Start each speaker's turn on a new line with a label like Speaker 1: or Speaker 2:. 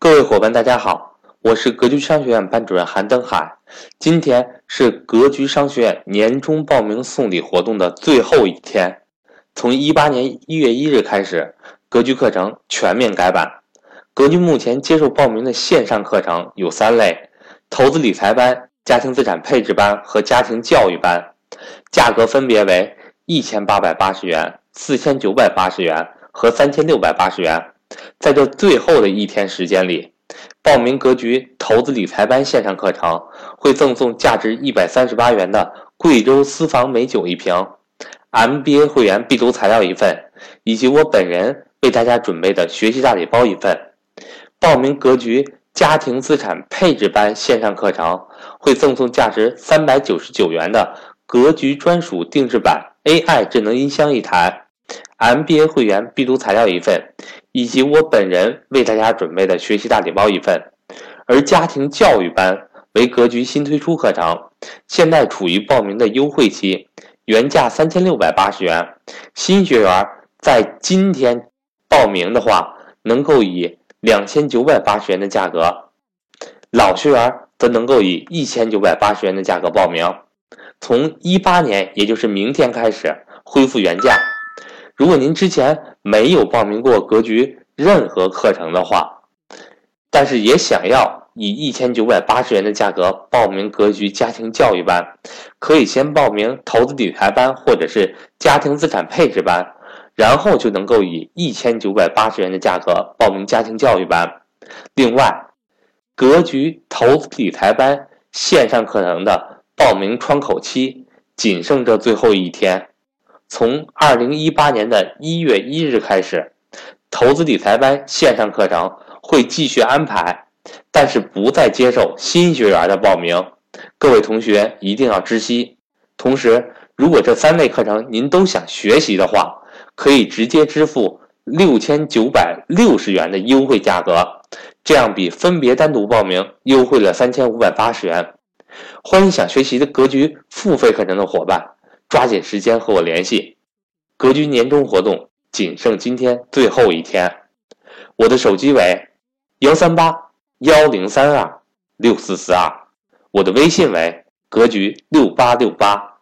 Speaker 1: 各位伙伴，大家好，我是格局商学院班主任韩登海。今天是格局商学院年终报名送礼活动的最后一天。从一八年一月一日开始，格局课程全面改版。格局目前接受报名的线上课程有三类：投资理财班、家庭资产配置班和家庭教育班，价格分别为一千八百八十元、四千九百八十元和三千六百八十元。在这最后的一天时间里，报名格局投资理财班线上课程会赠送价值一百三十八元的贵州私房美酒一瓶，MBA 会员必读材料一份，以及我本人为大家准备的学习大礼包一份。报名格局家庭资产配置班线上课程会赠送价值三百九十九元的格局专属定制版 AI 智能音箱一台，MBA 会员必读材料一份。以及我本人为大家准备的学习大礼包一份，而家庭教育班为格局新推出课程，现在处于报名的优惠期，原价三千六百八十元，新学员在今天报名的话，能够以两千九百八十元的价格，老学员则能够以一千九百八十元的价格报名。从一八年，也就是明天开始恢复原价。如果您之前没有报名过格局任何课程的话，但是也想要以一千九百八十元的价格报名格局家庭教育班，可以先报名投资理财班或者是家庭资产配置班，然后就能够以一千九百八十元的价格报名家庭教育班。另外，格局投资理财班线上课程的报名窗口期仅剩这最后一天。从二零一八年的一月一日开始，投资理财班线上课程会继续安排，但是不再接受新学员的报名。各位同学一定要知悉。同时，如果这三类课程您都想学习的话，可以直接支付六千九百六十元的优惠价格，这样比分别单独报名优惠了三千五百八十元。欢迎想学习的格局付费课程的伙伴。抓紧时间和我联系，格局年终活动仅剩今天最后一天。我的手机为幺三八幺零三二六四四二，我的微信为格局六八六八。